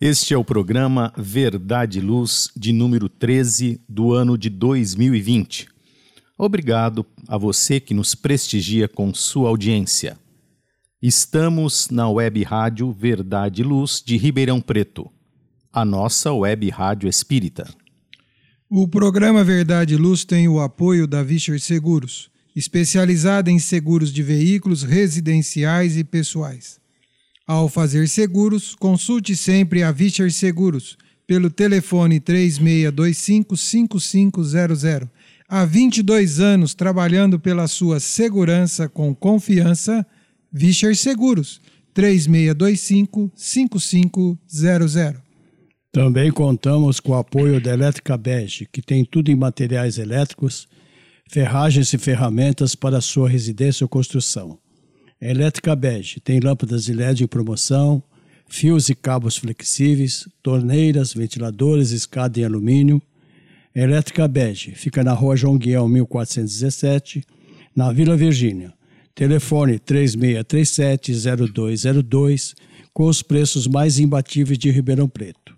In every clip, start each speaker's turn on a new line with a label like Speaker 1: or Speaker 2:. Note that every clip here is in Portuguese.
Speaker 1: Este é o programa Verdade e Luz de número 13 do ano de 2020. Obrigado a você que nos prestigia com sua audiência. Estamos na web rádio Verdade e Luz de Ribeirão Preto, a nossa web rádio espírita.
Speaker 2: O programa Verdade e Luz tem o apoio da Vischer Seguros, especializada em seguros de veículos residenciais e pessoais. Ao fazer seguros, consulte sempre a Vischer Seguros pelo telefone 3625 5500 há 22 anos trabalhando pela sua segurança com confiança, Vischer Seguros, 3625-5500.
Speaker 3: Também contamos com o apoio da Elétrica Bege, que tem tudo em materiais elétricos, ferragens e ferramentas para sua residência ou construção. A Elétrica Bege tem lâmpadas de LED em promoção, fios e cabos flexíveis, torneiras, ventiladores, escada em alumínio, Elétrica Bege, fica na rua João Guião, 1417, na Vila Virgínia. Telefone 3637-0202, com os preços mais imbatíveis de Ribeirão Preto.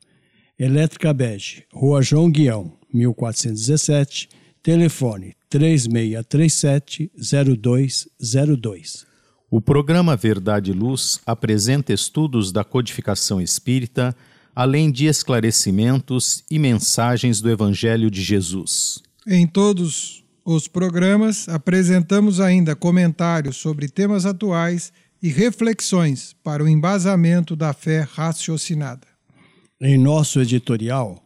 Speaker 3: Elétrica Bege, rua João Guião, 1417, telefone 3637-0202.
Speaker 1: O programa Verdade e Luz apresenta estudos da codificação espírita além de esclarecimentos e mensagens do Evangelho de Jesus.
Speaker 2: Em todos os programas, apresentamos ainda comentários sobre temas atuais e reflexões para o embasamento da fé raciocinada.
Speaker 3: Em nosso editorial,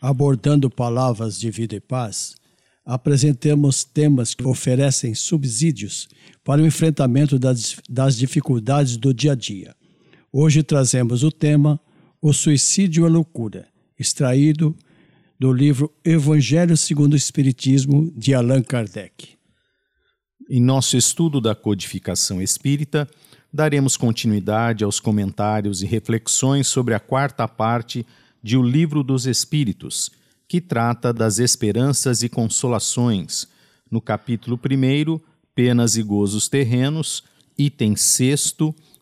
Speaker 3: abordando palavras de vida e paz, apresentamos temas que oferecem subsídios para o enfrentamento das, das dificuldades do dia a dia. Hoje trazemos o tema o Suicídio a Loucura, extraído do livro Evangelho segundo o Espiritismo, de Allan Kardec.
Speaker 1: Em nosso estudo da codificação espírita, daremos continuidade aos comentários e reflexões sobre a quarta parte de O Livro dos Espíritos, que trata das esperanças e consolações, no capítulo 1, Penas e Gozos Terrenos, item 6,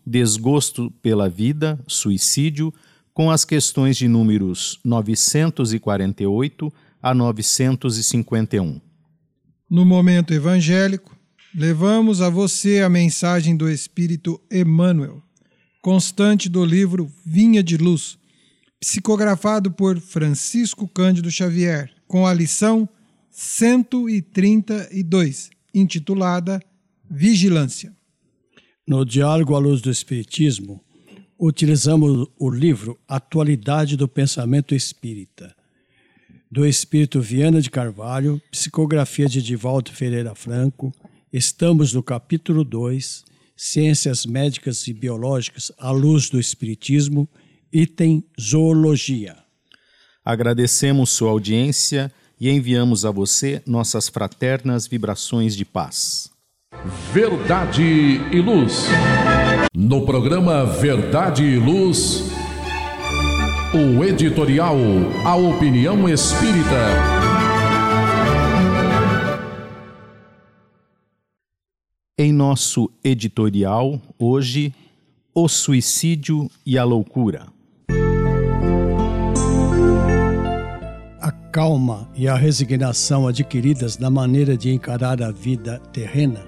Speaker 1: Desgosto pela Vida, Suicídio, com as questões de números 948 a 951.
Speaker 2: No momento evangélico, levamos a você a mensagem do Espírito Emmanuel, constante do livro Vinha de Luz, psicografado por Francisco Cândido Xavier, com a lição 132, intitulada Vigilância.
Speaker 3: No Diálogo à Luz do Espiritismo, utilizamos o livro Atualidade do Pensamento Espírita, do Espírito Viana de Carvalho, psicografia de Divaldo Ferreira Franco. Estamos no capítulo 2, Ciências Médicas e Biológicas à luz do Espiritismo, item Zoologia.
Speaker 1: Agradecemos sua audiência e enviamos a você nossas fraternas vibrações de paz.
Speaker 4: Verdade e Luz. No programa Verdade e Luz, o editorial A Opinião Espírita.
Speaker 1: Em nosso editorial, hoje, o suicídio e a loucura.
Speaker 3: Calma e a resignação adquiridas na maneira de encarar a vida terrena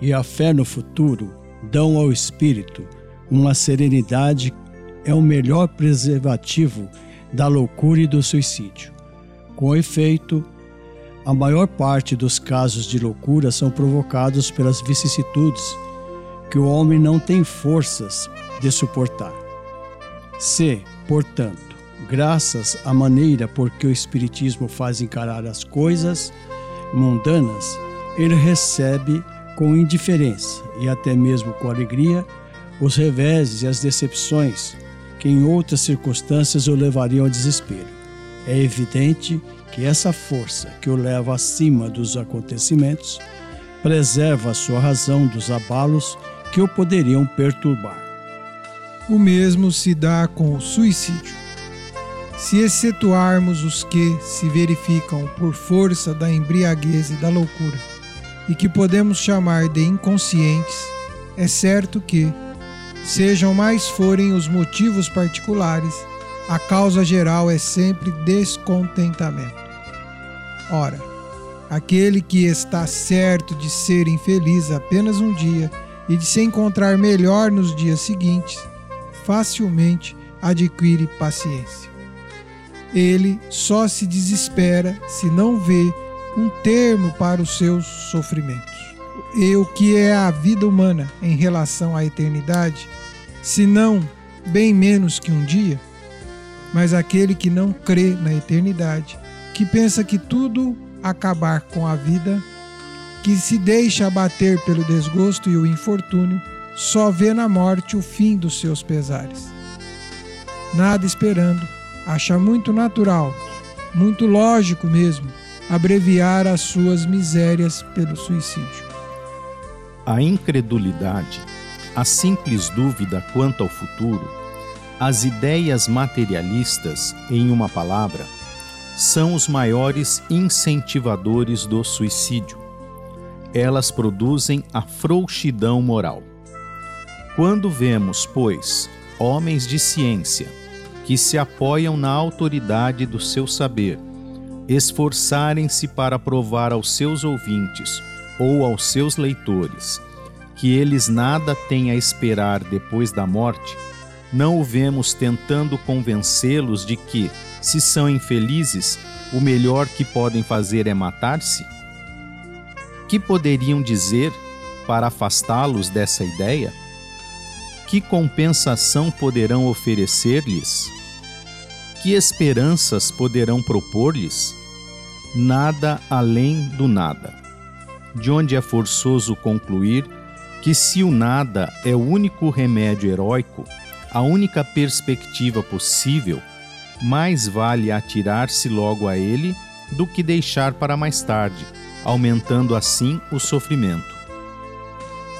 Speaker 3: e a fé no futuro dão ao espírito uma serenidade é o melhor preservativo da loucura e do suicídio. Com efeito, a maior parte dos casos de loucura são provocados pelas vicissitudes que o homem não tem forças de suportar. Se, portanto, graças à maneira por que o Espiritismo faz encarar as coisas mundanas, ele recebe com indiferença e até mesmo com alegria os reveses e as decepções que em outras circunstâncias o levariam ao desespero. É evidente que essa força que o leva acima dos acontecimentos preserva a sua razão dos abalos que o poderiam perturbar.
Speaker 2: O mesmo se dá com o suicídio. Se excetuarmos os que se verificam por força da embriaguez e da loucura, e que podemos chamar de inconscientes, é certo que, sejam mais forem os motivos particulares, a causa geral é sempre descontentamento. Ora, aquele que está certo de ser infeliz apenas um dia e de se encontrar melhor nos dias seguintes, facilmente adquire paciência. Ele só se desespera se não vê um termo para os seus sofrimentos. E o que é a vida humana em relação à eternidade, se não bem menos que um dia? Mas aquele que não crê na eternidade, que pensa que tudo acabar com a vida, que se deixa abater pelo desgosto e o infortúnio, só vê na morte o fim dos seus pesares. Nada esperando, acha muito natural, muito lógico mesmo, abreviar as suas misérias pelo suicídio.
Speaker 1: A incredulidade, a simples dúvida quanto ao futuro, as ideias materialistas, em uma palavra, são os maiores incentivadores do suicídio. Elas produzem a frouxidão moral. Quando vemos, pois, homens de ciência que se apoiam na autoridade do seu saber, esforçarem-se para provar aos seus ouvintes ou aos seus leitores que eles nada têm a esperar depois da morte, não o vemos tentando convencê-los de que, se são infelizes, o melhor que podem fazer é matar-se? Que poderiam dizer para afastá-los dessa ideia? Que compensação poderão oferecer-lhes? Que esperanças poderão propor-lhes? Nada além do nada. De onde é forçoso concluir que, se o nada é o único remédio heróico, a única perspectiva possível, mais vale atirar-se logo a ele do que deixar para mais tarde, aumentando assim o sofrimento.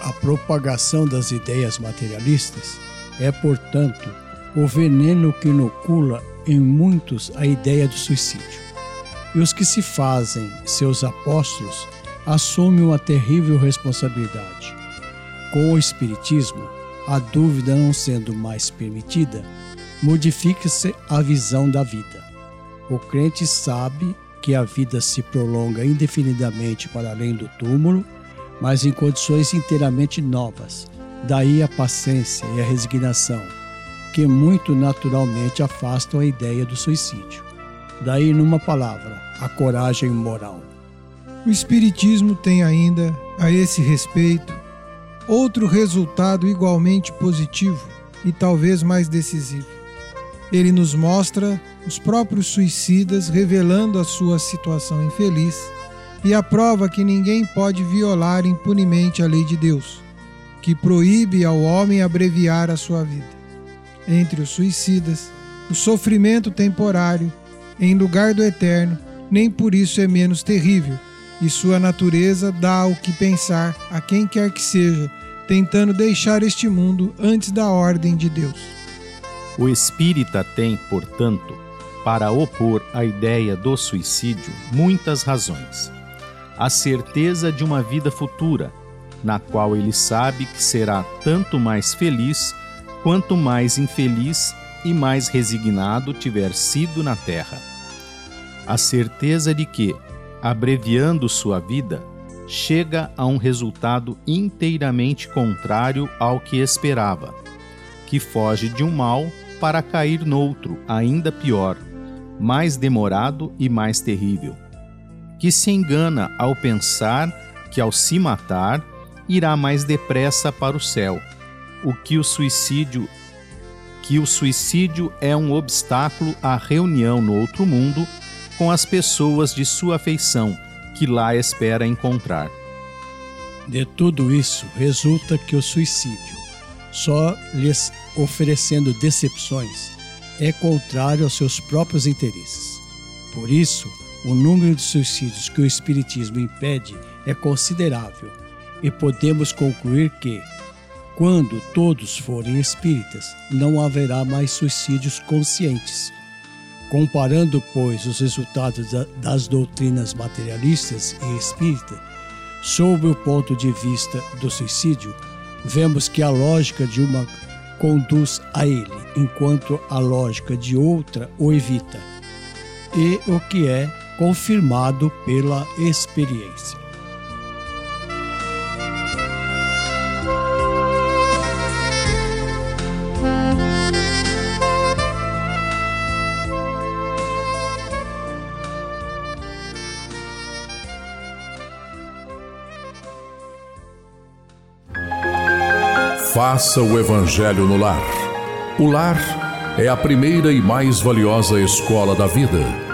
Speaker 3: A propagação das ideias materialistas é, portanto, o veneno que inocula em muitos a ideia do suicídio. E os que se fazem seus apóstolos assumem uma terrível responsabilidade. Com o Espiritismo, a dúvida não sendo mais permitida, modifica-se a visão da vida. O crente sabe que a vida se prolonga indefinidamente para além do túmulo, mas em condições inteiramente novas. Daí a paciência e a resignação, que muito naturalmente afastam a ideia do suicídio. Daí, numa palavra, a coragem moral.
Speaker 2: O Espiritismo tem ainda, a esse respeito, outro resultado igualmente positivo e talvez mais decisivo. Ele nos mostra os próprios suicidas revelando a sua situação infeliz e a prova que ninguém pode violar impunemente a lei de Deus, que proíbe ao homem abreviar a sua vida. Entre os suicidas, o sofrimento temporário, em lugar do eterno, nem por isso é menos terrível, e sua natureza dá o que pensar a quem quer que seja, tentando deixar este mundo antes da ordem de Deus.
Speaker 1: O espírita tem, portanto, para opor a ideia do suicídio muitas razões. A certeza de uma vida futura, na qual ele sabe que será tanto mais feliz quanto mais infeliz e mais resignado tiver sido na terra. A certeza de que, abreviando sua vida, chega a um resultado inteiramente contrário ao que esperava, que foge de um mal para cair noutro, ainda pior, mais demorado e mais terrível, que se engana ao pensar que ao se matar irá mais depressa para o céu, o que o suicídio que o suicídio é um obstáculo à reunião no outro mundo com as pessoas de sua afeição que lá espera encontrar.
Speaker 3: De tudo isso resulta que o suicídio, só lhes oferecendo decepções, é contrário aos seus próprios interesses. Por isso, o número de suicídios que o Espiritismo impede é considerável e podemos concluir que, quando todos forem espíritas, não haverá mais suicídios conscientes. Comparando, pois, os resultados das doutrinas materialistas e espírita, sob o ponto de vista do suicídio, vemos que a lógica de uma conduz a ele, enquanto a lógica de outra o evita, e o que é confirmado pela experiência.
Speaker 4: Faça o Evangelho no lar. O lar é a primeira e mais valiosa escola da vida.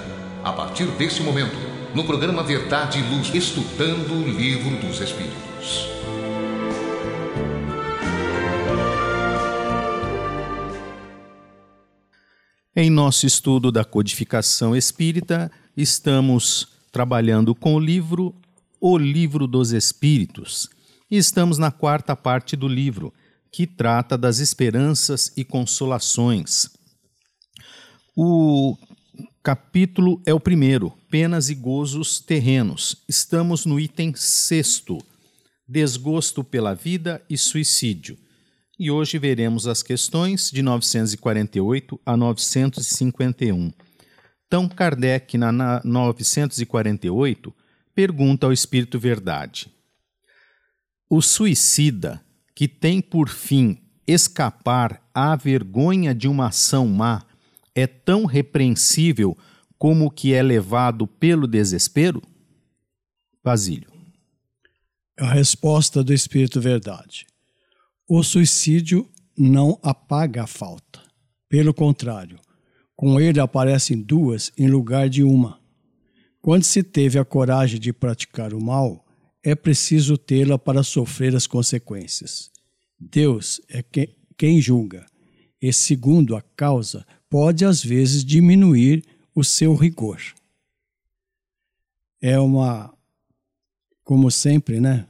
Speaker 5: A partir desse momento, no programa Verdade e Luz, estudando o Livro dos Espíritos.
Speaker 1: Em nosso estudo da codificação espírita, estamos trabalhando com o livro O Livro dos Espíritos. E estamos na quarta parte do livro, que trata das esperanças e consolações. O capítulo é o primeiro, Penas e Gozos Terrenos. Estamos no item sexto, Desgosto pela Vida e Suicídio. E hoje veremos as questões de 948 a 951. Então, Kardec, na 948, pergunta ao Espírito Verdade: O suicida, que tem por fim escapar à vergonha de uma ação má, é tão repreensível como o que é levado pelo desespero? Basílio.
Speaker 3: A resposta do Espírito Verdade. O suicídio não apaga a falta. Pelo contrário, com ele aparecem duas em lugar de uma. Quando se teve a coragem de praticar o mal, é preciso tê-la para sofrer as consequências. Deus é quem julga e segundo a causa, pode às vezes diminuir o seu rigor. É uma, como sempre, né?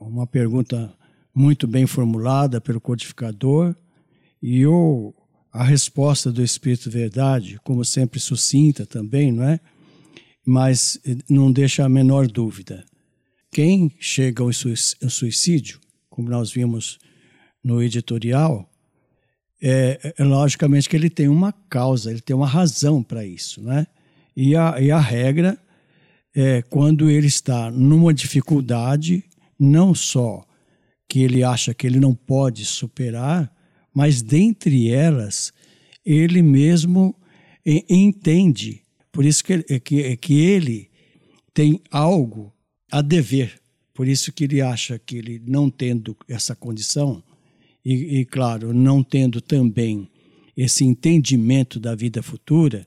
Speaker 3: Uma pergunta muito bem formulada pelo codificador e o, a resposta do Espírito Verdade, como sempre sucinta também, não é? Mas não deixa a menor dúvida. Quem chega ao suicídio, como nós vimos no editorial, é, é, logicamente que ele tem uma causa, ele tem uma razão para isso, né? E a, e a regra é quando ele está numa dificuldade, não só que ele acha que ele não pode superar, mas dentre elas ele mesmo entende, por isso que, que, que ele tem algo a dever, por isso que ele acha que ele não tendo essa condição, e, e, claro, não tendo também esse entendimento da vida futura,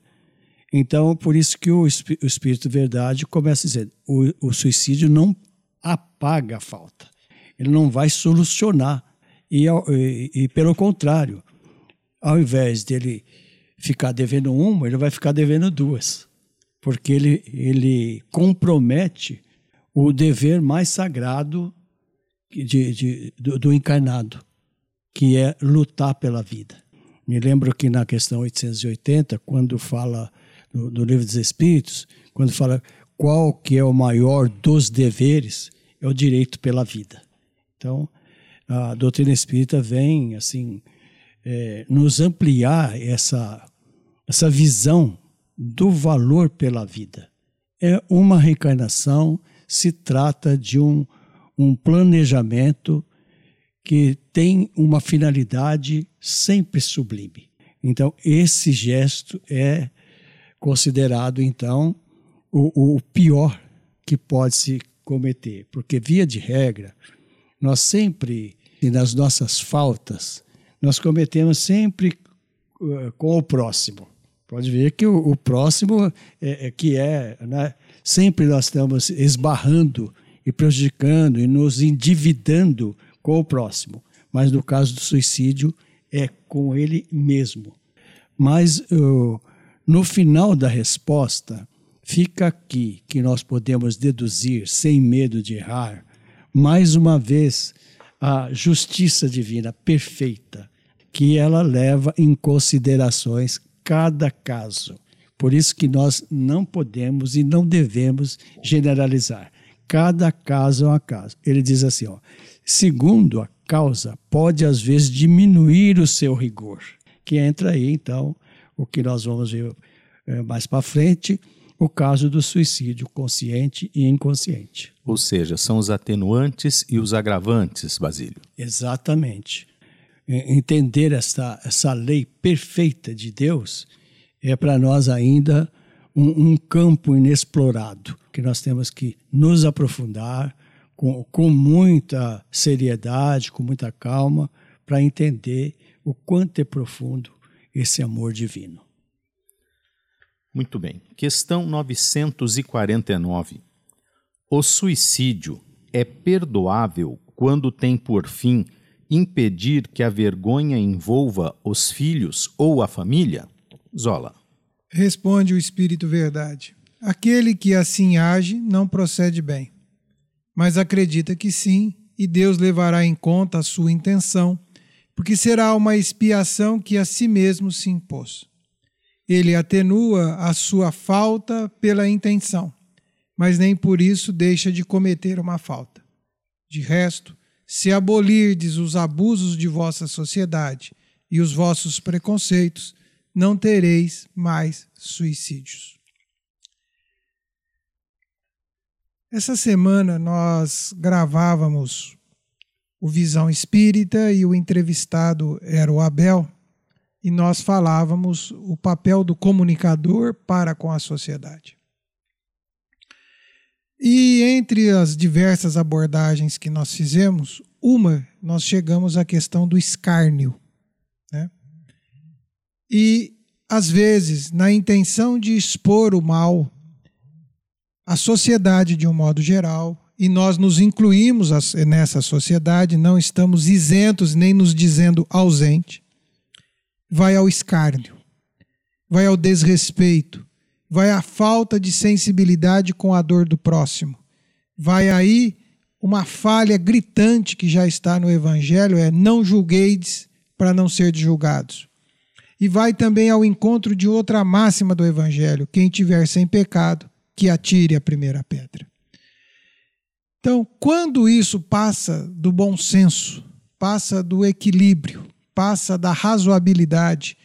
Speaker 3: então por isso que o, o Espírito Verdade começa a dizer: o, o suicídio não apaga a falta, ele não vai solucionar. E, e, e, pelo contrário, ao invés dele ficar devendo uma, ele vai ficar devendo duas, porque ele, ele compromete o dever mais sagrado de, de, do, do encarnado, que é lutar pela vida. Me lembro que na questão 880, quando fala no, no, livro dos Espíritos, quando fala qual que é o maior dos deveres, é o direito pela vida. Então, a doutrina espírita vem assim é, nos ampliar essa essa visão do valor pela vida. É uma reencarnação, se trata de um, um planejamento que tem uma finalidade sempre sublime. Então, esse gesto é considerado, então, o, o pior que pode se cometer, porque, via de regra, nós sempre, nas nossas faltas, nós cometemos sempre uh, com o próximo. Pode ver que o, o próximo é, é, que é, né? sempre nós estamos esbarrando e prejudicando e nos endividando com o próximo. Mas no caso do suicídio, é com ele mesmo. Mas uh, no final da resposta, fica aqui que nós podemos deduzir, sem medo de errar, mais uma vez, a justiça divina perfeita, que ela leva em considerações cada caso. Por isso que nós não podemos e não devemos generalizar. Cada caso é um caso. Ele diz assim, ó, Segundo a causa, pode às vezes diminuir o seu rigor, que entra aí então o que nós vamos ver é, mais para frente, o caso do suicídio consciente e inconsciente.
Speaker 1: Ou seja, são os atenuantes e os agravantes, Basílio.
Speaker 3: Exatamente. Entender essa, essa lei perfeita de Deus é para nós ainda um, um campo inexplorado, que nós temos que nos aprofundar, com, com muita seriedade, com muita calma, para entender o quanto é profundo esse amor divino.
Speaker 1: Muito bem. Questão 949. O suicídio é perdoável quando tem por fim impedir que a vergonha envolva os filhos ou a família? Zola.
Speaker 2: Responde o Espírito Verdade. Aquele que assim age não procede bem mas acredita que sim, e Deus levará em conta a sua intenção, porque será uma expiação que a si mesmo se impôs. Ele atenua a sua falta pela intenção, mas nem por isso deixa de cometer uma falta. De resto, se abolirdes os abusos de vossa sociedade e os vossos preconceitos, não tereis mais suicídios. Essa semana nós gravávamos o Visão Espírita e o entrevistado era o Abel, e nós falávamos o papel do comunicador para com a sociedade. E entre as diversas abordagens que nós fizemos, uma nós chegamos à questão do escárnio. Né? E, às vezes, na intenção de expor o mal, a sociedade de um modo geral, e nós nos incluímos nessa sociedade, não estamos isentos nem nos dizendo ausente. vai ao escárnio, vai ao desrespeito, vai à falta de sensibilidade com a dor do próximo. Vai aí uma falha gritante que já está no Evangelho: é não julgueis para não ser julgados. E vai também ao encontro de outra máxima do Evangelho: quem tiver sem pecado, que atire a primeira pedra. Então, quando isso passa do bom senso, passa do equilíbrio, passa da razoabilidade,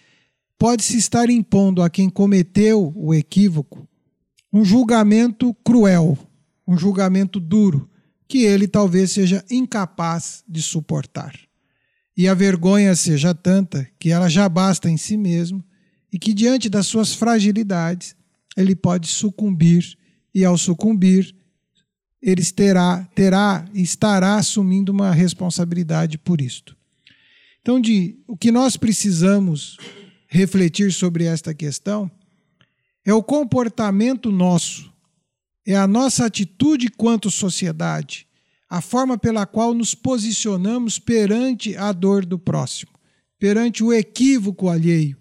Speaker 2: pode-se estar impondo a quem cometeu o equívoco um julgamento cruel, um julgamento duro, que ele talvez seja incapaz de suportar. E a vergonha seja tanta que ela já basta em si mesmo e que, diante das suas fragilidades, ele pode sucumbir, e ao sucumbir, ele terá, terá estará assumindo uma responsabilidade por isto. Então, de, o que nós precisamos refletir sobre esta questão é o comportamento nosso, é a nossa atitude quanto sociedade, a forma pela qual nos posicionamos perante a dor do próximo, perante o equívoco alheio.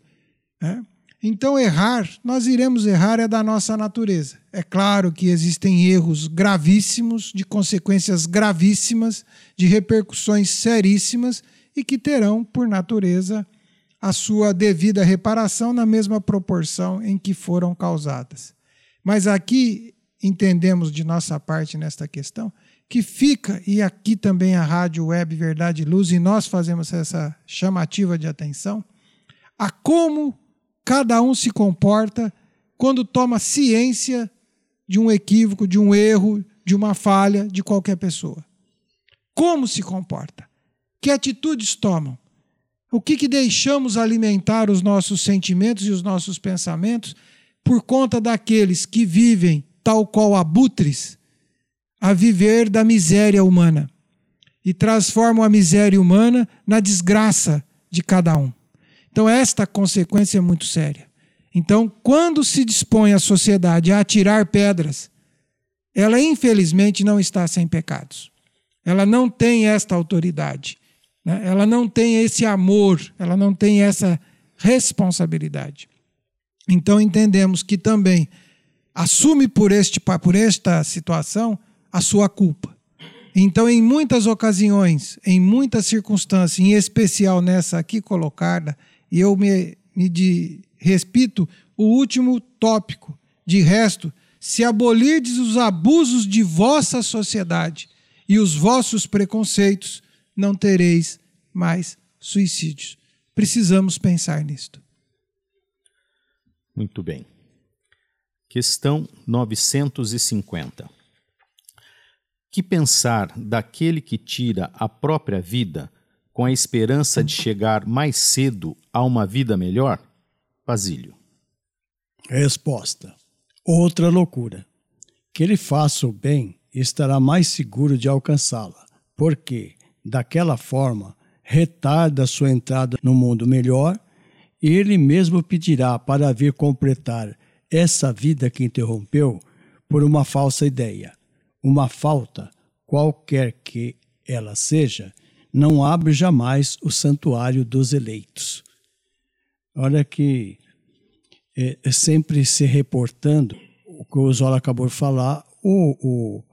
Speaker 2: Né? Então, errar, nós iremos errar, é da nossa natureza. É claro que existem erros gravíssimos, de consequências gravíssimas, de repercussões seríssimas e que terão, por natureza, a sua devida reparação na mesma proporção em que foram causadas. Mas aqui entendemos de nossa parte nesta questão que fica, e aqui também a Rádio Web Verdade e Luz, e nós fazemos essa chamativa de atenção, a como cada um se comporta quando toma ciência de um equívoco, de um erro, de uma falha de qualquer pessoa. Como se comporta? Que atitudes tomam? O que, que deixamos alimentar os nossos sentimentos e os nossos pensamentos por conta daqueles que vivem tal qual abutres, a viver da miséria humana e transformam a miséria humana na desgraça de cada um. Então, esta consequência é muito séria. Então, quando se dispõe a sociedade a atirar pedras, ela infelizmente não está sem pecados. Ela não tem esta autoridade. Né? Ela não tem esse amor, ela não tem essa responsabilidade. Então entendemos que também assume por, este, por esta situação a sua culpa. Então, em muitas ocasiões, em muitas circunstâncias, em especial nessa aqui colocada, e eu me, me de, repito o último tópico, de resto, se abolirdes os abusos de vossa sociedade e os vossos preconceitos, não tereis mais suicídios. Precisamos pensar nisto.
Speaker 1: Muito bem. Questão 950. Que pensar daquele que tira a própria vida com a esperança de chegar mais cedo a uma vida melhor? Basílio.
Speaker 3: Resposta: Outra loucura. Que ele faça o bem estará mais seguro de alcançá-la, porque, daquela forma, retarda sua entrada no mundo melhor, e ele mesmo pedirá para vir completar essa vida que interrompeu por uma falsa ideia. Uma falta, qualquer que ela seja, não abre jamais o santuário dos eleitos. Olha que é, é sempre se reportando o que o Zola acabou de falar, o, o,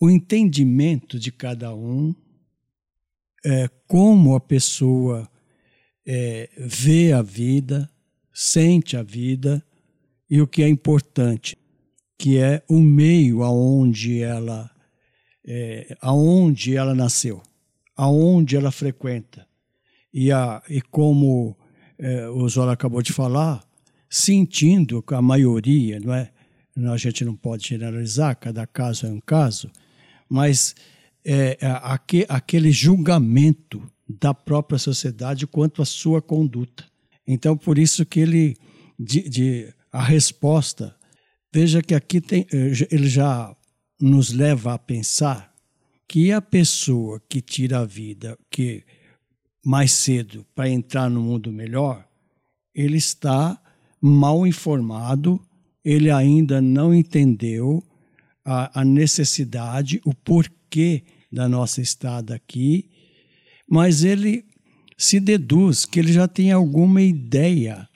Speaker 3: o entendimento de cada um é, como a pessoa é, vê a vida, sente a vida e o que é importante, que é o meio aonde ela, é, aonde ela nasceu, aonde ela frequenta e, a, e como é, o Zola acabou de falar, sentindo que a maioria, não é? A gente não pode generalizar, cada caso é um caso, mas é, é aquele julgamento da própria sociedade quanto à sua conduta. Então, por isso que ele, de, de, a resposta, veja que aqui tem, eh, ele já nos leva a pensar que a pessoa que tira a vida, que mais cedo para entrar no mundo melhor, ele está mal informado, ele ainda não entendeu a, a necessidade, o porquê da nossa estada aqui, mas ele se deduz que ele já tem alguma ideia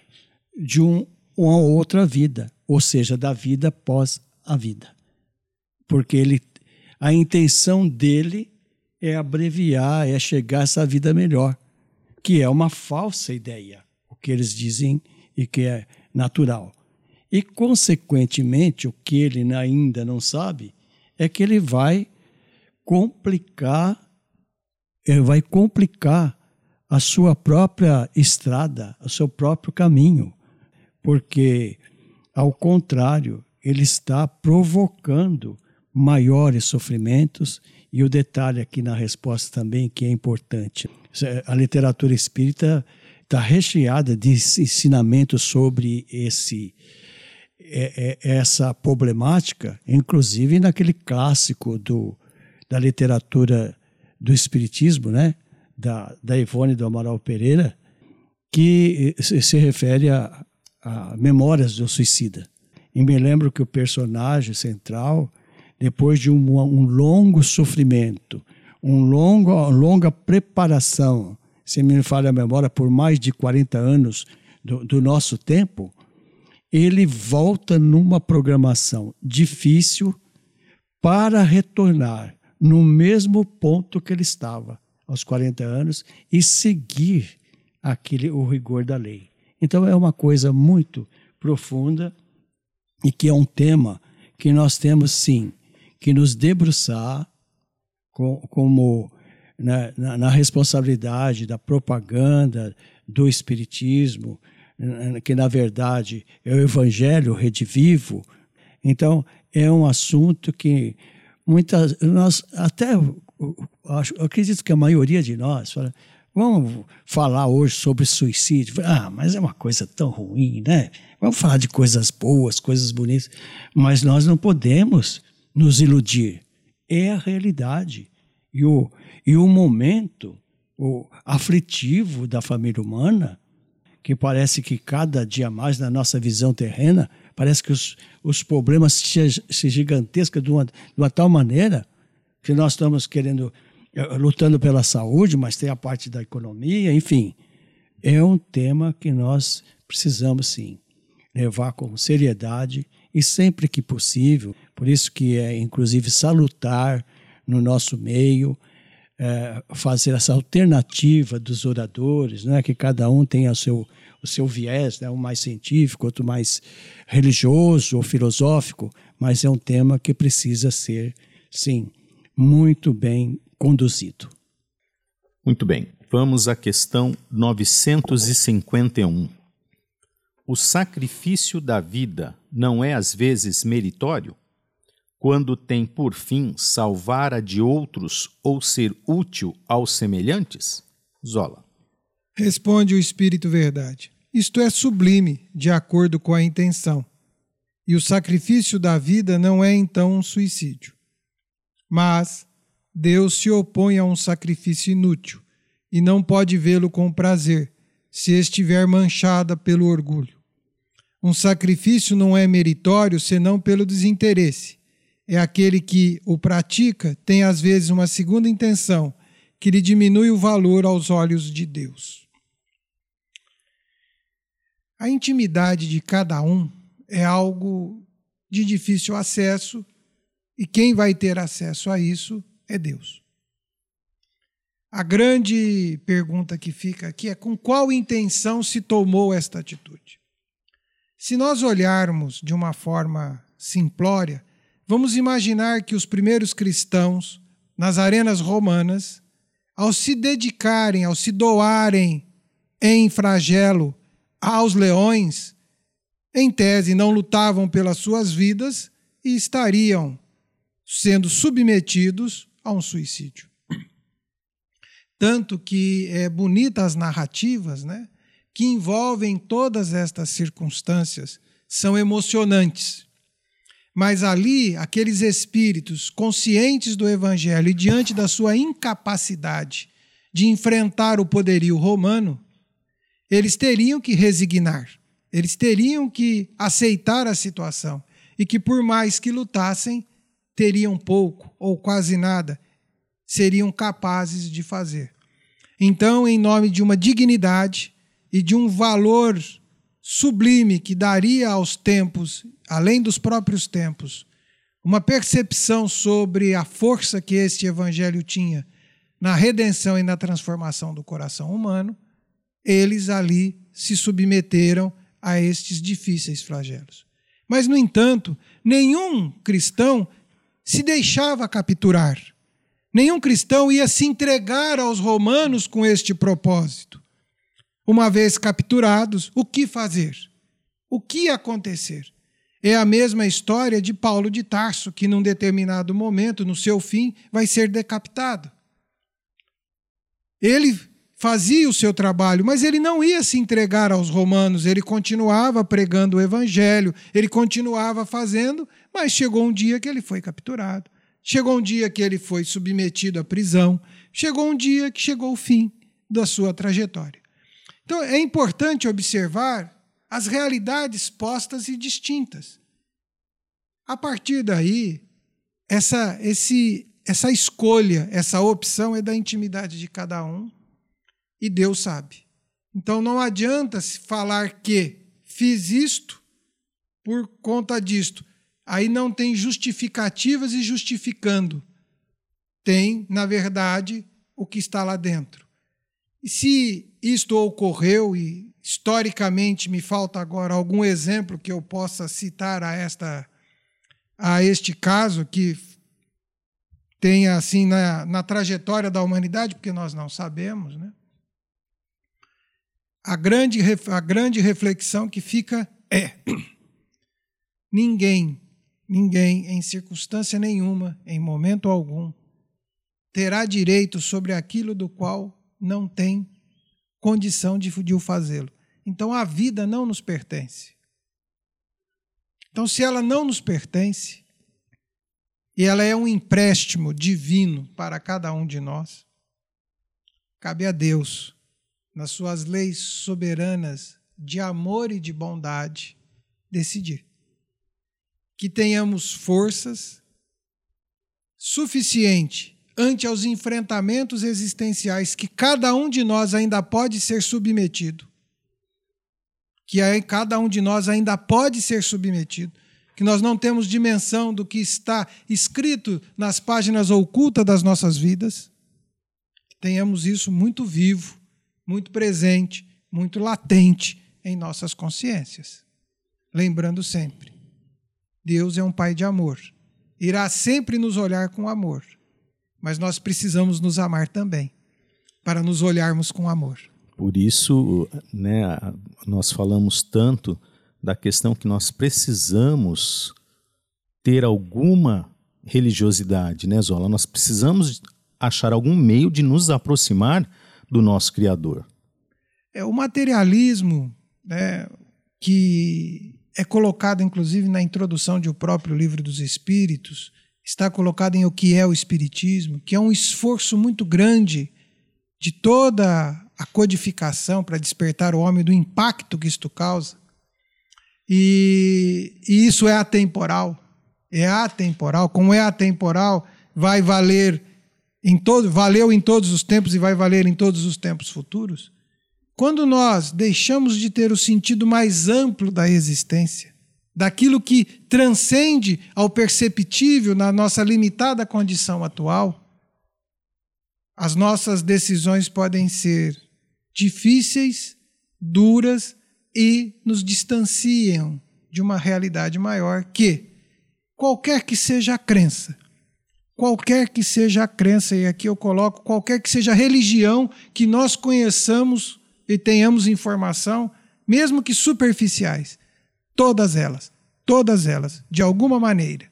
Speaker 3: de um, uma outra vida, ou seja, da vida após a vida. Porque ele, a intenção dele é abreviar, é chegar a essa vida melhor, que é uma falsa ideia, o que eles dizem e que é natural. E, consequentemente, o que ele ainda não sabe é que ele vai complicar, ele vai complicar a sua própria estrada, o seu próprio caminho, porque, ao contrário, ele está provocando maiores sofrimentos. E o detalhe aqui na resposta também que é importante: a literatura espírita está recheada de ensinamentos sobre esse é, é, essa problemática, inclusive naquele clássico do, da literatura do espiritismo, né, da, da Ivone do Amaral Pereira, que se refere a, a Memórias do Suicida. E me lembro que o personagem central, depois de um, um longo sofrimento, um longo, uma longa preparação, se me falha a memória, por mais de 40 anos do, do nosso tempo, ele volta numa programação difícil para retornar no mesmo ponto que ele estava aos 40 anos e seguir aquele o rigor da lei. Então é uma coisa muito profunda e que é um tema que nós temos sim que nos debruçar com, como na, na, na, responsabilidade da propaganda do espiritismo, que na verdade é o evangelho redivivo. Então é um assunto que muitas nós até eu acredito que a maioria de nós fala, Vamos falar hoje sobre suicídio. Ah, mas é uma coisa tão ruim, né? Vamos falar de coisas boas, coisas bonitas. Mas nós não podemos nos iludir. É a realidade. E o, e o momento o aflitivo da família humana, que parece que cada dia mais na nossa visão terrena, parece que os, os problemas se, se gigantescam de uma, de uma tal maneira que nós estamos querendo eh, lutando pela saúde, mas tem a parte da economia, enfim. É um tema que nós precisamos sim levar com seriedade e sempre que possível, por isso que é inclusive salutar no nosso meio é, fazer essa alternativa dos oradores, né, que cada um tenha o seu, o seu viés, né, um mais científico, outro mais religioso ou filosófico, mas é um tema que precisa ser, sim, muito bem conduzido.
Speaker 1: Muito bem, vamos à questão 951. O sacrifício da vida não é às vezes meritório? Quando tem por fim salvar a de outros ou ser útil aos semelhantes? Zola.
Speaker 2: Responde o Espírito Verdade. Isto é sublime, de acordo com a intenção. E o sacrifício da vida não é então um suicídio. Mas Deus se opõe a um sacrifício inútil e não pode vê-lo com prazer, se estiver manchada pelo orgulho. Um sacrifício não é meritório senão pelo desinteresse. É aquele que o pratica tem às vezes uma segunda intenção, que lhe diminui o valor aos olhos de Deus. A intimidade de cada um é algo de difícil acesso e quem vai ter acesso a isso é Deus. A grande pergunta que fica aqui é com qual intenção se tomou esta atitude? Se nós olharmos de uma forma simplória, vamos imaginar que os primeiros cristãos, nas arenas romanas, ao se dedicarem, ao se doarem em flagelo aos leões, em tese não lutavam pelas suas vidas e estariam sendo submetidos a um suicídio. Tanto que é bonita as narrativas, né, que envolvem todas estas circunstâncias, são emocionantes. Mas ali, aqueles espíritos conscientes do evangelho e diante da sua incapacidade de enfrentar o poderio romano, eles teriam que resignar, eles teriam que aceitar a situação e que por mais que lutassem, teriam pouco ou quase nada seriam capazes de fazer. Então, em nome de uma dignidade e de um valor sublime que daria aos tempos, além dos próprios tempos, uma percepção sobre a força que este evangelho tinha na redenção e na transformação do coração humano, eles ali se submeteram a estes difíceis flagelos. Mas, no entanto, nenhum cristão se deixava capturar. Nenhum cristão ia se entregar aos romanos com este propósito. Uma vez capturados, o que fazer? O que acontecer? É a mesma história de Paulo de Tarso, que num determinado momento, no seu fim, vai ser decapitado. Ele fazia o seu trabalho, mas ele não ia se entregar aos romanos, ele continuava pregando o evangelho, ele continuava fazendo, mas chegou um dia que ele foi capturado. Chegou um dia que ele foi submetido à prisão, chegou um dia que chegou o fim da sua trajetória. Então é importante observar as realidades postas e distintas. A partir daí, essa, esse, essa escolha, essa opção é da intimidade de cada um e Deus sabe. Então não adianta se falar que fiz isto por conta disto. Aí não tem justificativas e justificando. Tem, na verdade, o que está lá dentro. E se isto ocorreu e historicamente me falta agora algum exemplo que eu possa citar a esta a este caso que tenha assim na, na trajetória da humanidade, porque nós não sabemos, né? a grande, a grande reflexão que fica é: ninguém, ninguém, em circunstância nenhuma, em momento algum, terá direito sobre aquilo do qual não tem condição de, o fazê-lo. Então a vida não nos pertence. Então, se ela não nos pertence, e ela é um empréstimo divino para cada um de nós, cabe a Deus nas suas leis soberanas de amor e de bondade, decidir. Que tenhamos forças suficiente ante aos enfrentamentos existenciais que cada um de nós ainda pode ser submetido. Que cada um de nós ainda pode ser submetido. Que nós não temos dimensão do que está escrito nas páginas ocultas das nossas vidas. Tenhamos isso muito vivo muito presente, muito latente em nossas consciências. Lembrando sempre: Deus é um Pai de amor. Irá sempre nos olhar com amor, mas nós precisamos nos amar também, para nos olharmos com amor.
Speaker 1: Por isso, né, nós falamos tanto da questão que nós precisamos ter alguma religiosidade, né, Zola? Nós precisamos achar algum meio de nos aproximar do nosso Criador.
Speaker 2: É o materialismo, né, que é colocado inclusive na introdução de o próprio livro dos Espíritos, está colocado em o que é o Espiritismo, que é um esforço muito grande de toda a codificação para despertar o homem do impacto que isto causa. E, e isso é atemporal. É atemporal. Como é atemporal, vai valer em todo, valeu em todos os tempos e vai valer em todos os tempos futuros, quando nós deixamos de ter o sentido mais amplo da existência, daquilo que transcende ao perceptível na nossa limitada condição atual, as nossas decisões podem ser difíceis, duras e nos distanciam de uma realidade maior que, qualquer que seja a crença, qualquer que seja a crença, e aqui eu coloco qualquer que seja a religião que nós conheçamos e tenhamos informação, mesmo que superficiais, todas elas, todas elas, de alguma maneira,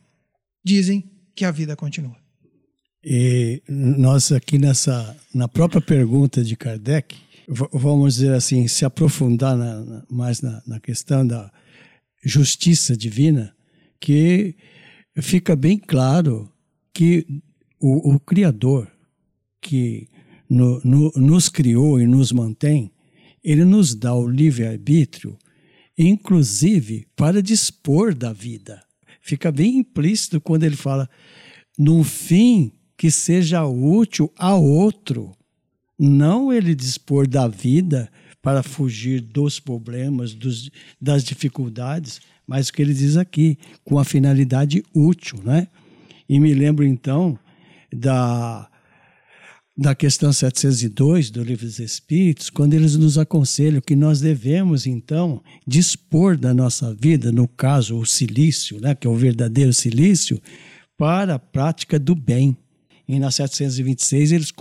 Speaker 2: dizem que a vida continua.
Speaker 3: E nós aqui nessa, na própria pergunta de Kardec, vamos dizer assim, se aprofundar na, na, mais na, na questão da justiça divina, que fica bem claro que o, o Criador, que no, no, nos criou e nos mantém, ele nos dá o livre-arbítrio, inclusive para dispor da vida. Fica bem implícito quando ele fala, num fim que seja útil a outro. Não ele dispor da vida para fugir dos problemas, dos, das dificuldades, mas o que ele diz aqui, com a finalidade útil, né? E me lembro então da da questão 702 do Livro dos Espíritos, quando eles nos aconselham que nós devemos, então, dispor da nossa vida, no caso, o silício, né, que é o verdadeiro silício, para a prática do bem. E na 726 eles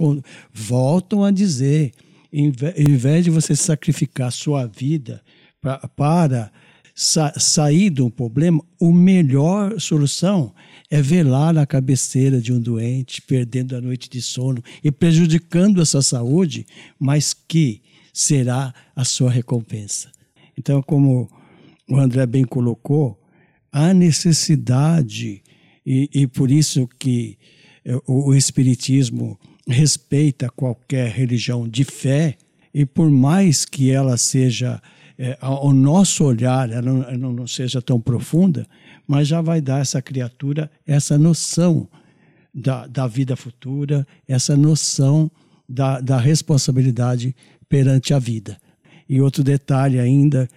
Speaker 3: voltam a dizer, em vez de você sacrificar sua vida pra, para sa sair de um problema, a melhor solução é velar na cabeceira de um doente, perdendo a noite de sono e prejudicando a sua saúde, mas que será a sua recompensa. Então, como o André bem colocou, há necessidade, e, e por isso que é, o, o Espiritismo respeita qualquer religião de fé, e por mais que ela seja é, o nosso olhar ela não, não seja tão profunda, mas já vai dar essa criatura essa noção da, da vida futura, essa noção da, da responsabilidade perante a vida. E outro detalhe ainda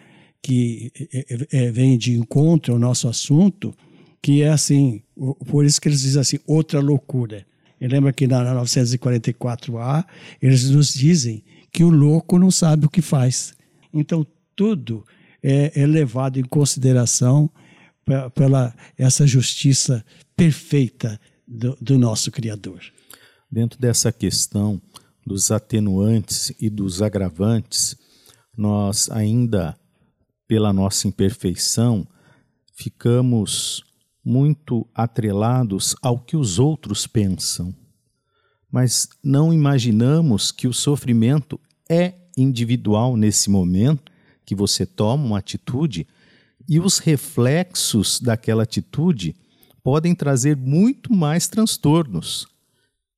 Speaker 3: que é, é, vem de encontro ao nosso assunto, que é assim, por isso que eles dizem assim, outra loucura. E lembra que na 944A eles nos dizem que o louco não sabe o que faz. Então, tudo é, é levado em consideração pela essa justiça perfeita do, do nosso Criador.
Speaker 1: Dentro dessa questão dos atenuantes e dos agravantes, nós ainda, pela nossa imperfeição, ficamos muito atrelados ao que os outros pensam. Mas não imaginamos que o sofrimento é individual nesse momento que você toma uma atitude e os reflexos daquela atitude podem trazer muito mais transtornos.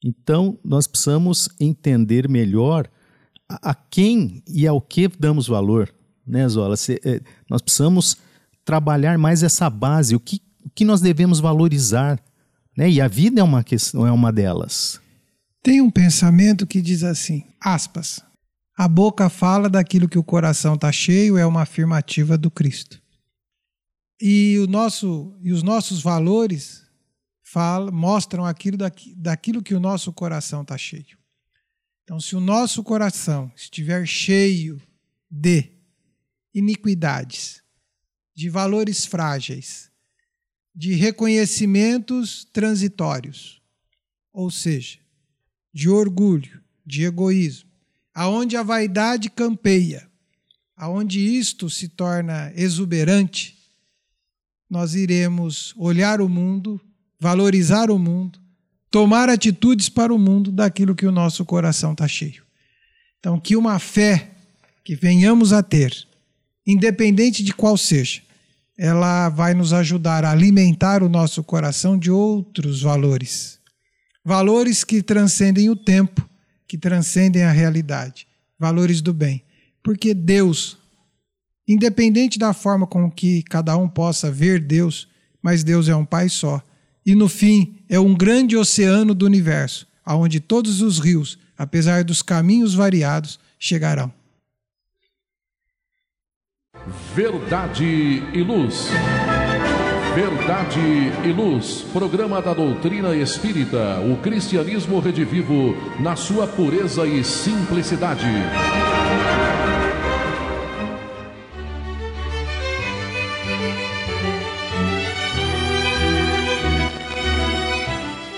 Speaker 1: Então, nós precisamos entender melhor a, quem e ao que damos valor, né, Zola? Cê, é, nós precisamos trabalhar mais essa base, o que, o que nós devemos valorizar, né? E a vida é uma questão, é uma delas.
Speaker 2: Tem um pensamento que diz assim, aspas, a boca fala daquilo que o coração está cheio, é uma afirmativa do Cristo. E, o nosso, e os nossos valores mostram aquilo, daqui, daquilo que o nosso coração está cheio. Então, se o nosso coração estiver cheio de iniquidades, de valores frágeis, de reconhecimentos transitórios, ou seja, de orgulho, de egoísmo, aonde a vaidade campeia, aonde isto se torna exuberante, nós iremos olhar o mundo, valorizar o mundo, tomar atitudes para o mundo daquilo que o nosso coração está cheio. Então, que uma fé que venhamos a ter, independente de qual seja, ela vai nos ajudar a alimentar o nosso coração de outros valores. Valores que transcendem o tempo, que transcendem a realidade, valores do bem. Porque Deus, independente da forma com que cada um possa ver Deus, mas Deus é um Pai só. E no fim, é um grande oceano do universo, aonde todos os rios, apesar dos caminhos variados, chegarão.
Speaker 4: Verdade e luz. Verdade e Luz, programa da doutrina espírita, o cristianismo redivivo na sua pureza e simplicidade.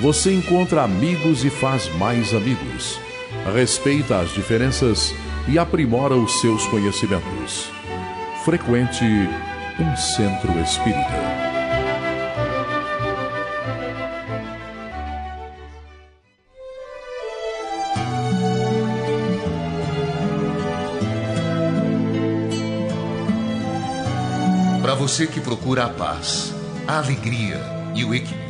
Speaker 4: você encontra amigos e faz mais amigos. Respeita as diferenças e aprimora os seus conhecimentos. Frequente um centro espírita.
Speaker 5: Para você que procura a paz, a alegria e o equilíbrio,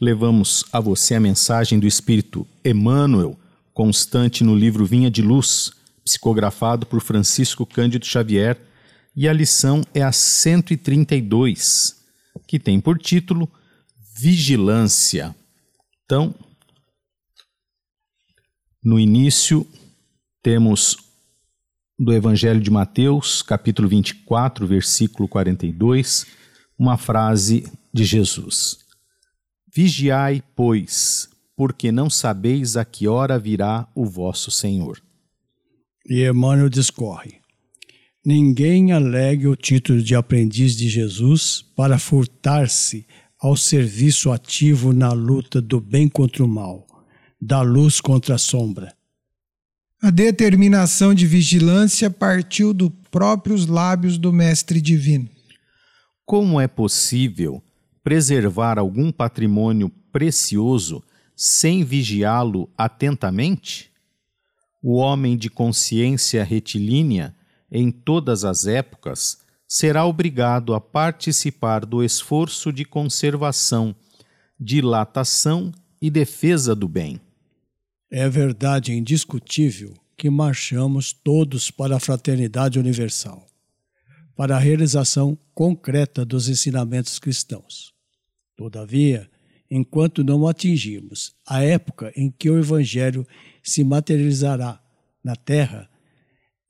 Speaker 1: levamos a você a mensagem do Espírito Emmanuel, constante no livro Vinha de Luz, psicografado por Francisco Cândido Xavier, e a lição é a 132, que tem por título Vigilância. Então, no início, temos do Evangelho de Mateus, capítulo 24, versículo 42 uma frase de Jesus: Vigiai, pois, porque não sabeis a que hora virá o vosso Senhor.
Speaker 3: E Emmanuel discorre: Ninguém alegue o título de aprendiz de Jesus para furtar-se ao serviço ativo na luta do bem contra o mal, da luz contra a sombra.
Speaker 2: A determinação de vigilância partiu dos próprios lábios do Mestre Divino.
Speaker 1: Como é possível preservar algum patrimônio precioso sem vigiá-lo atentamente? O homem de consciência retilínea, em todas as épocas, será obrigado a participar do esforço de conservação, dilatação e defesa do bem.
Speaker 3: É verdade indiscutível que marchamos todos para a fraternidade universal para a realização concreta dos ensinamentos cristãos. Todavia, enquanto não atingirmos a época em que o Evangelho se materializará na terra,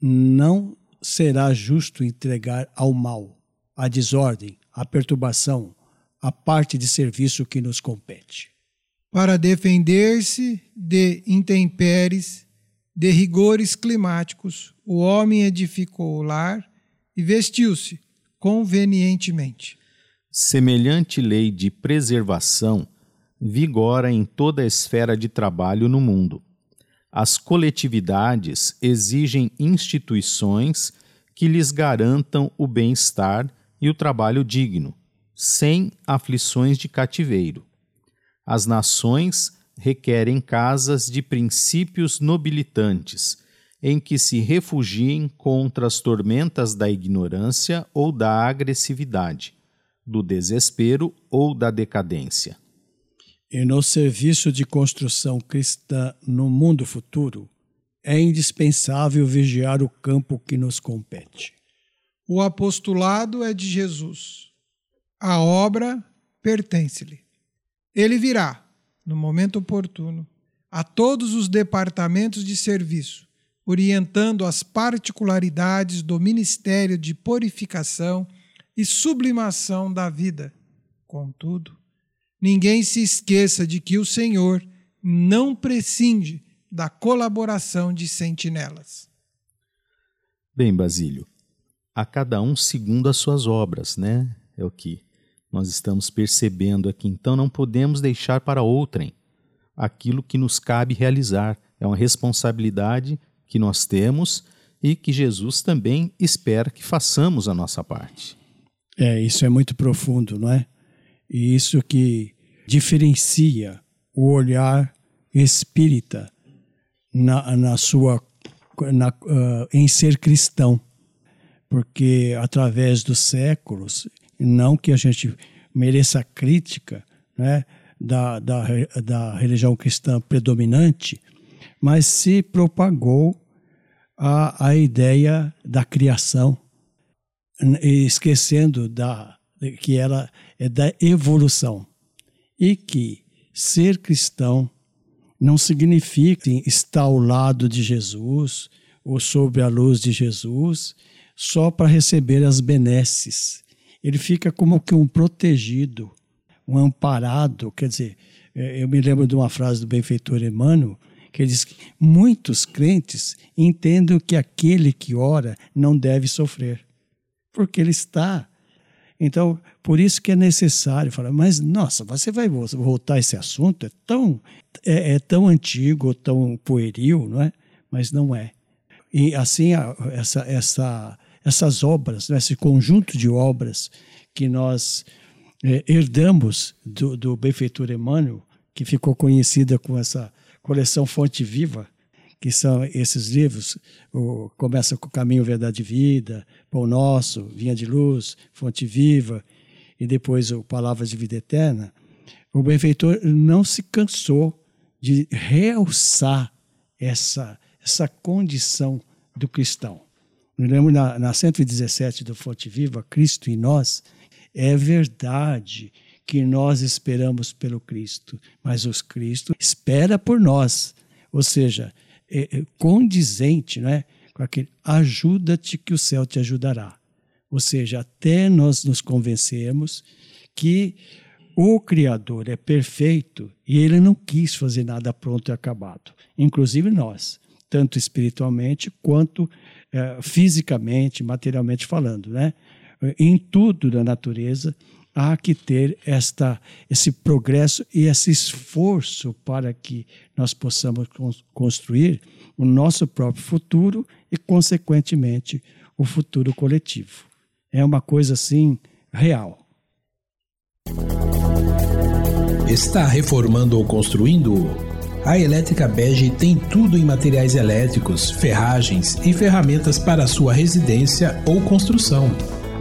Speaker 3: não será justo entregar ao mal, à desordem, à perturbação, a parte de serviço que nos compete.
Speaker 2: Para defender-se de intempéries, de rigores climáticos, o homem edificou o lar e vestiu-se convenientemente.
Speaker 1: Semelhante lei de preservação vigora em toda a esfera de trabalho no mundo. As coletividades exigem instituições que lhes garantam o bem-estar e o trabalho digno, sem aflições de cativeiro. As nações requerem casas de princípios nobilitantes em que se refugiem contra as tormentas da ignorância ou da agressividade, do desespero ou da decadência.
Speaker 3: E no serviço de construção cristã no mundo futuro, é indispensável vigiar o campo que nos compete.
Speaker 2: O apostolado é de Jesus. A obra pertence-lhe. Ele virá, no momento oportuno, a todos os departamentos de serviço orientando as particularidades do ministério de purificação e sublimação da vida. Contudo, ninguém se esqueça de que o Senhor não prescinde da colaboração de sentinelas.
Speaker 1: Bem, Basílio, a cada um segundo as suas obras, né? É o que nós estamos percebendo aqui. Então não podemos deixar para outrem aquilo que nos cabe realizar. É uma responsabilidade que nós temos e que Jesus também espera que façamos a nossa parte.
Speaker 3: É, isso é muito profundo, não é? E isso que diferencia o olhar espírita na, na sua na, uh, em ser cristão, porque através dos séculos, não que a gente mereça crítica, né, da, da, da religião cristã predominante, mas se propagou a, a ideia da criação, esquecendo da, que ela é da evolução. E que ser cristão não significa estar ao lado de Jesus ou sob a luz de Jesus só para receber as benesses. Ele fica como que um protegido, um amparado. Quer dizer, é, eu me lembro de uma frase do benfeitor Emmanuel, que ele diz que muitos crentes entendem que aquele que ora não deve sofrer, porque ele está Então, por isso que é necessário falar, mas nossa, você vai voltar esse assunto? É tão, é, é tão antigo, tão pueril, não é? Mas não é. E assim, essa, essa, essas obras, né, esse conjunto de obras que nós é, herdamos do, do benfeitor Emmanuel, que ficou conhecida com essa coleção Fonte Viva, que são esses livros, o, começa com Caminho, Verdade e Vida, Pão Nosso, Vinha de Luz, Fonte Viva, e depois o Palavras de Vida Eterna, o benfeitor não se cansou de realçar essa, essa condição do cristão. Me lembro na, na 117 do Fonte Viva, Cristo em nós, é verdade que nós esperamos pelo Cristo, mas o Cristo espera por nós. Ou seja, é, é condizente não é? com aquele ajuda-te que o céu te ajudará. Ou seja, até nós nos convencermos que o Criador é perfeito e ele não quis fazer nada pronto e acabado, inclusive nós, tanto espiritualmente quanto é, fisicamente, materialmente falando, né? Em tudo da natureza há que ter esta, esse progresso e esse esforço para que nós possamos construir o nosso próprio futuro e, consequentemente, o futuro coletivo. É uma coisa assim real.
Speaker 6: Está reformando ou construindo? A Elétrica Bege tem tudo em materiais elétricos, ferragens e ferramentas para sua residência ou construção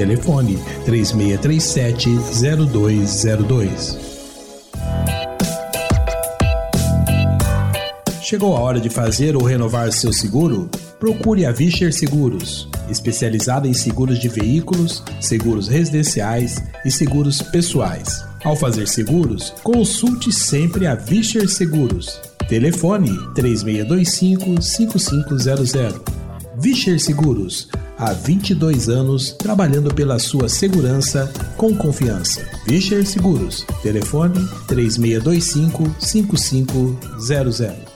Speaker 6: Telefone 3637-0202. Chegou a hora de fazer ou renovar seu seguro? Procure a Vischer Seguros, especializada em seguros de veículos, seguros residenciais e seguros pessoais. Ao fazer seguros, consulte sempre a Vischer Seguros. Telefone 3625 5500. Vischer Seguros há 22 anos trabalhando pela sua segurança com confiança. Vischer Seguros. Telefone 3625 5500.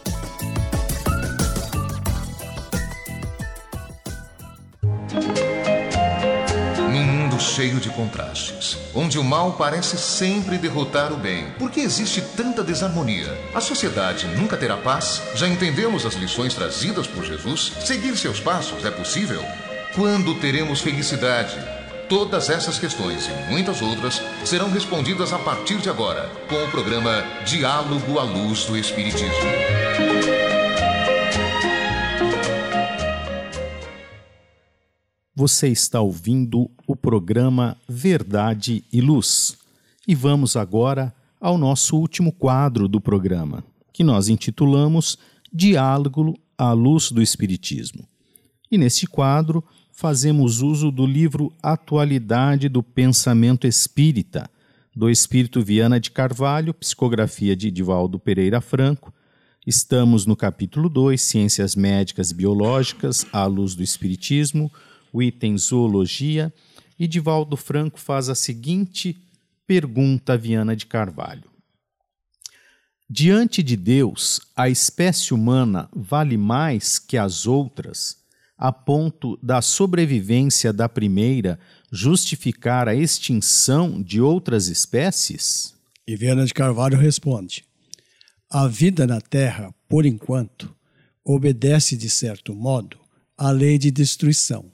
Speaker 5: cheio de contrastes, onde o mal parece sempre derrotar o bem. Por que existe tanta desarmonia? A sociedade nunca terá paz? Já entendemos as lições trazidas por Jesus? Seguir seus passos é possível? Quando teremos felicidade? Todas essas questões e muitas outras serão respondidas a partir de agora, com o programa Diálogo à Luz do Espiritismo.
Speaker 1: Você está ouvindo o programa Verdade e Luz. E vamos agora ao nosso último quadro do programa, que nós intitulamos Diálogo à Luz do Espiritismo. E neste quadro fazemos uso do livro Atualidade do Pensamento Espírita, do Espírito Viana de Carvalho, psicografia de Divaldo Pereira Franco. Estamos no capítulo 2, Ciências Médicas e Biológicas, à luz do Espiritismo, o item Zoologia, e Divaldo Franco faz a seguinte pergunta a Viana de Carvalho. Diante de Deus, a espécie humana vale mais que as outras? A ponto da sobrevivência da primeira justificar a extinção de outras espécies?
Speaker 3: E Viana de Carvalho responde: A vida na Terra, por enquanto, obedece de certo modo à lei de destruição,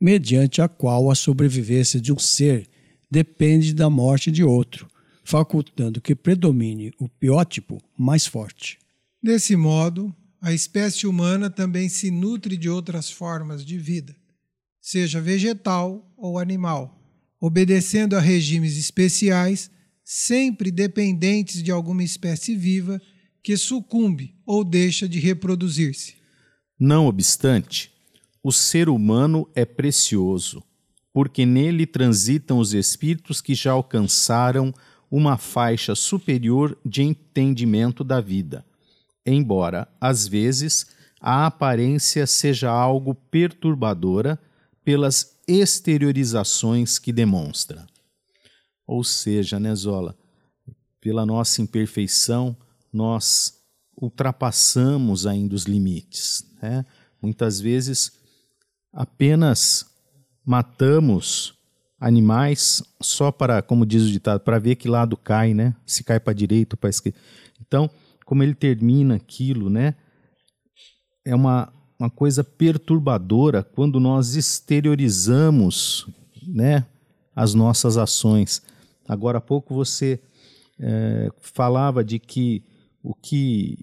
Speaker 3: mediante a qual a sobrevivência de um ser depende da morte de outro, facultando que predomine o biótipo mais forte.
Speaker 2: Desse modo, a espécie humana também se nutre de outras formas de vida, seja vegetal ou animal, obedecendo a regimes especiais, sempre dependentes de alguma espécie viva que sucumbe ou deixa de reproduzir-se.
Speaker 1: Não obstante, o ser humano é precioso, porque nele transitam os espíritos que já alcançaram uma faixa superior de entendimento da vida, embora, às vezes, a aparência seja algo perturbadora pelas exteriorizações que demonstra. Ou seja, né, Zola, pela nossa imperfeição, nós ultrapassamos ainda os limites. Né? Muitas vezes apenas matamos animais só para, como diz o ditado, para ver que lado cai, né? Se cai para direita ou para esquerda. Então, como ele termina aquilo, né? É uma, uma coisa perturbadora quando nós exteriorizamos, né? As nossas ações. Agora há pouco você é, falava de que o que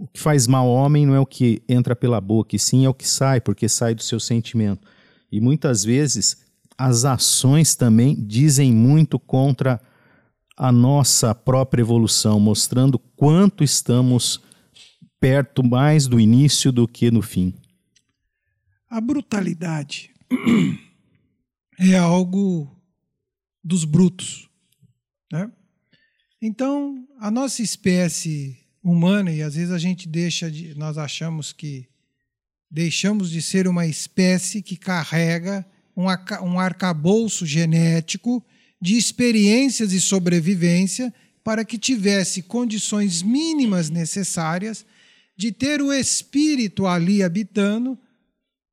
Speaker 1: o que faz mal ao homem não é o que entra pela boca, e sim é o que sai, porque sai do seu sentimento. E muitas vezes as ações também dizem muito contra a nossa própria evolução, mostrando quanto estamos perto mais do início do que no fim.
Speaker 2: A brutalidade é algo dos brutos. Né? Então, a nossa espécie humana, e às vezes a gente deixa de. Nós achamos que deixamos de ser uma espécie que carrega um arcabouço genético de experiências e sobrevivência para que tivesse condições mínimas necessárias de ter o espírito ali habitando,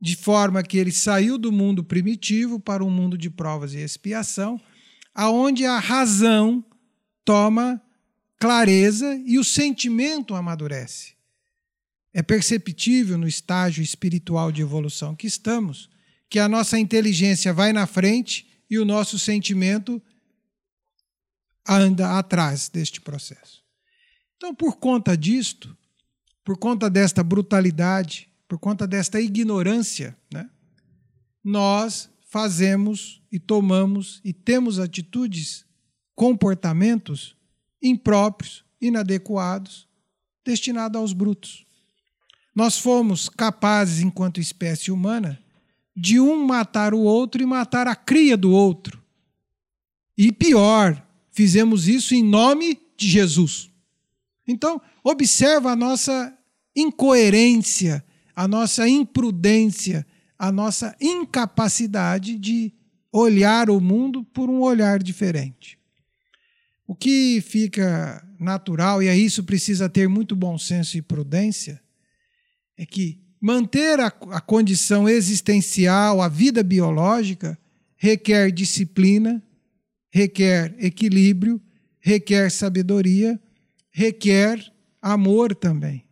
Speaker 2: de forma que ele saiu do mundo primitivo para um mundo de provas e expiação, aonde a razão toma clareza e o sentimento amadurece. É perceptível no estágio espiritual de evolução que estamos que a nossa inteligência vai na frente e o nosso sentimento anda atrás deste processo. Então, por conta disto, por conta desta brutalidade, por conta desta ignorância, né, nós fazemos e tomamos e temos atitudes, comportamentos impróprios, inadequados, destinados aos brutos. Nós fomos capazes, enquanto espécie humana, de um matar o outro e matar a cria do outro. E pior, fizemos isso em nome de Jesus. Então, observa a nossa incoerência, a nossa imprudência, a nossa incapacidade de olhar o mundo por um olhar diferente. O que fica natural, e a isso precisa ter muito bom senso e prudência, é que Manter a, a condição existencial, a vida biológica, requer disciplina, requer equilíbrio, requer sabedoria, requer amor também.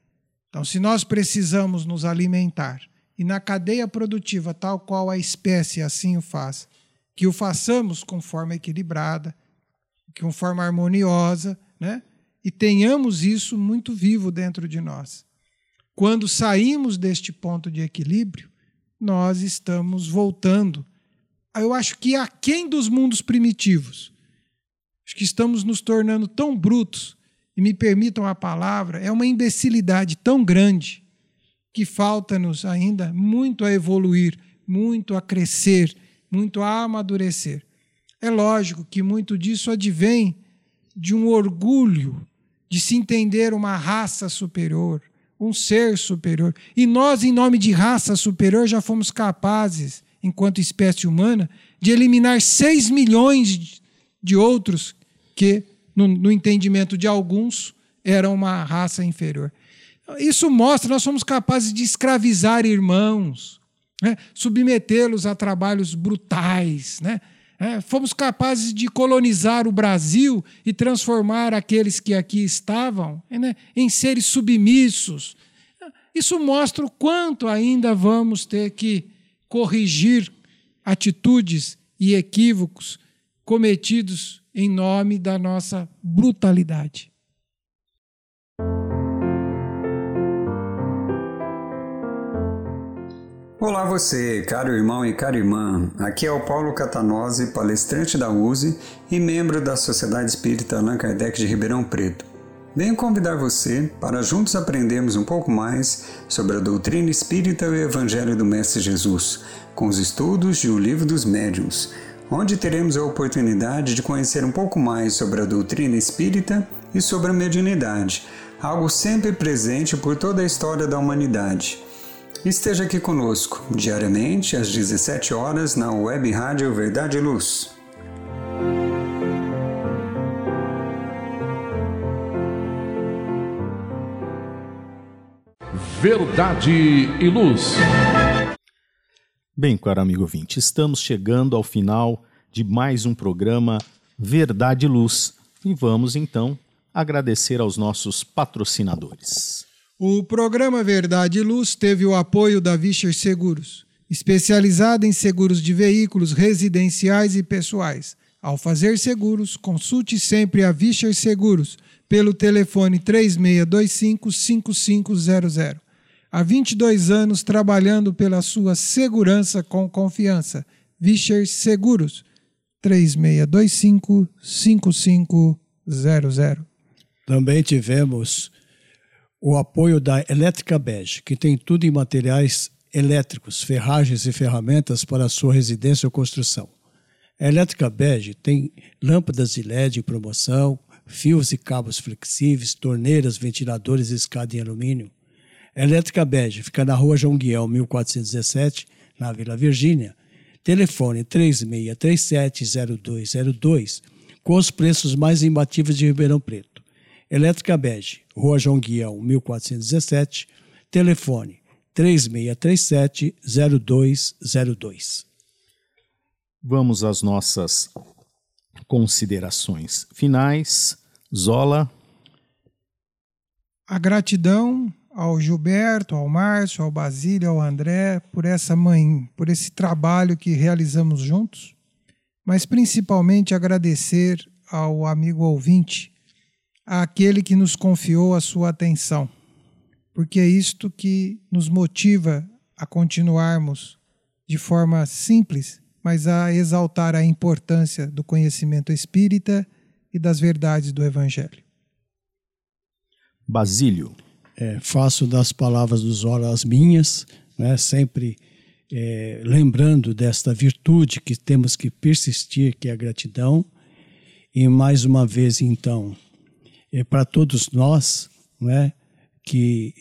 Speaker 2: Então, se nós precisamos nos alimentar e na cadeia produtiva, tal qual a espécie assim o faz, que o façamos com forma equilibrada, com forma harmoniosa, né? e tenhamos isso muito vivo dentro de nós. Quando saímos deste ponto de equilíbrio, nós estamos voltando. Eu acho que aquém dos mundos primitivos. Acho que estamos nos tornando tão brutos, e me permitam a palavra, é uma imbecilidade tão grande que falta-nos ainda muito a evoluir, muito a crescer, muito a amadurecer. É lógico que muito disso advém de um orgulho de se entender uma raça superior, um ser superior. E nós, em nome de raça superior, já fomos capazes, enquanto espécie humana, de eliminar 6 milhões de outros que, no, no entendimento de alguns, eram uma raça inferior. Isso mostra que nós somos capazes de escravizar irmãos, né? submetê-los a trabalhos brutais, né? É, fomos capazes de colonizar o Brasil e transformar aqueles que aqui estavam né, em seres submissos. Isso mostra o quanto ainda vamos ter que corrigir atitudes e equívocos cometidos em nome da nossa brutalidade.
Speaker 7: Olá você, caro irmão e cara irmã. Aqui é o Paulo Catanose, palestrante da USE e membro da Sociedade Espírita Allan Kardec de Ribeirão Preto. Venho convidar você para juntos aprendermos um pouco mais sobre a doutrina espírita e o Evangelho do Mestre Jesus, com os estudos de O Livro dos Médiuns, onde teremos a oportunidade de conhecer um pouco mais sobre a doutrina espírita e sobre a mediunidade, algo sempre presente por toda a história da humanidade. Esteja aqui conosco, diariamente às 17 horas na Web Rádio Verdade e Luz.
Speaker 4: Verdade e Luz.
Speaker 1: Bem, caro amigo ouvinte, estamos chegando ao final de mais um programa Verdade e Luz e vamos então agradecer aos nossos patrocinadores.
Speaker 2: O programa Verdade e Luz teve o apoio da Vischer Seguros, especializada em seguros de veículos residenciais e pessoais. Ao fazer seguros, consulte sempre a Vischer Seguros pelo telefone 3625 5500 há 22 anos trabalhando pela sua segurança com confiança. Vischer Seguros, 3625-5500.
Speaker 3: Também tivemos o apoio da Elétrica Bege, que tem tudo em materiais elétricos, ferragens e ferramentas para a sua residência ou construção. A Elétrica Bege tem lâmpadas de LED em promoção, fios e cabos flexíveis, torneiras, ventiladores e escada em alumínio, Elétrica Bege fica na rua João Guiel, 1417, na Vila Virgínia. Telefone 3637-0202, com os preços mais imbatíveis de Ribeirão Preto. Elétrica Bege, Rua João Guiel, 1417. Telefone 3637-0202.
Speaker 1: Vamos às nossas considerações finais. Zola.
Speaker 2: A gratidão ao Gilberto, ao Márcio, ao Basílio, ao André, por essa mãe, por esse trabalho que realizamos juntos, mas principalmente agradecer ao amigo ouvinte, àquele que nos confiou a sua atenção, porque é isto que nos motiva a continuarmos de forma simples, mas a exaltar a importância do conhecimento espírita e das verdades do Evangelho.
Speaker 1: Basílio
Speaker 3: é, faço das palavras do Zola as minhas, né, sempre é, lembrando desta virtude que temos que persistir, que é a gratidão. E mais uma vez, então, para todos nós, né, que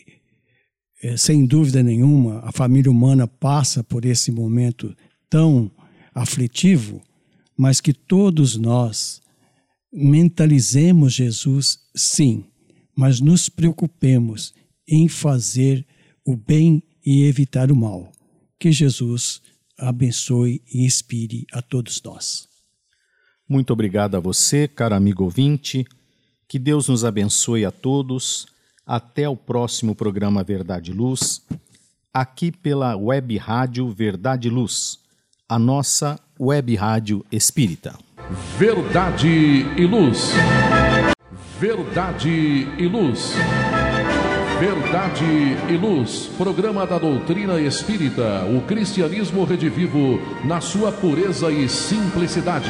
Speaker 3: é, sem dúvida nenhuma a família humana passa por esse momento tão aflitivo, mas que todos nós mentalizemos Jesus, sim, mas nos preocupemos em fazer o bem e evitar o mal. Que Jesus abençoe e inspire a todos nós.
Speaker 1: Muito obrigado a você, caro amigo ouvinte. Que Deus nos abençoe a todos. Até o próximo programa Verdade e Luz, aqui pela Web Rádio Verdade e Luz, a nossa web rádio espírita.
Speaker 4: Verdade e Luz. Verdade e Luz. Verdade e Luz, programa da doutrina espírita, o cristianismo redivivo na sua pureza e simplicidade.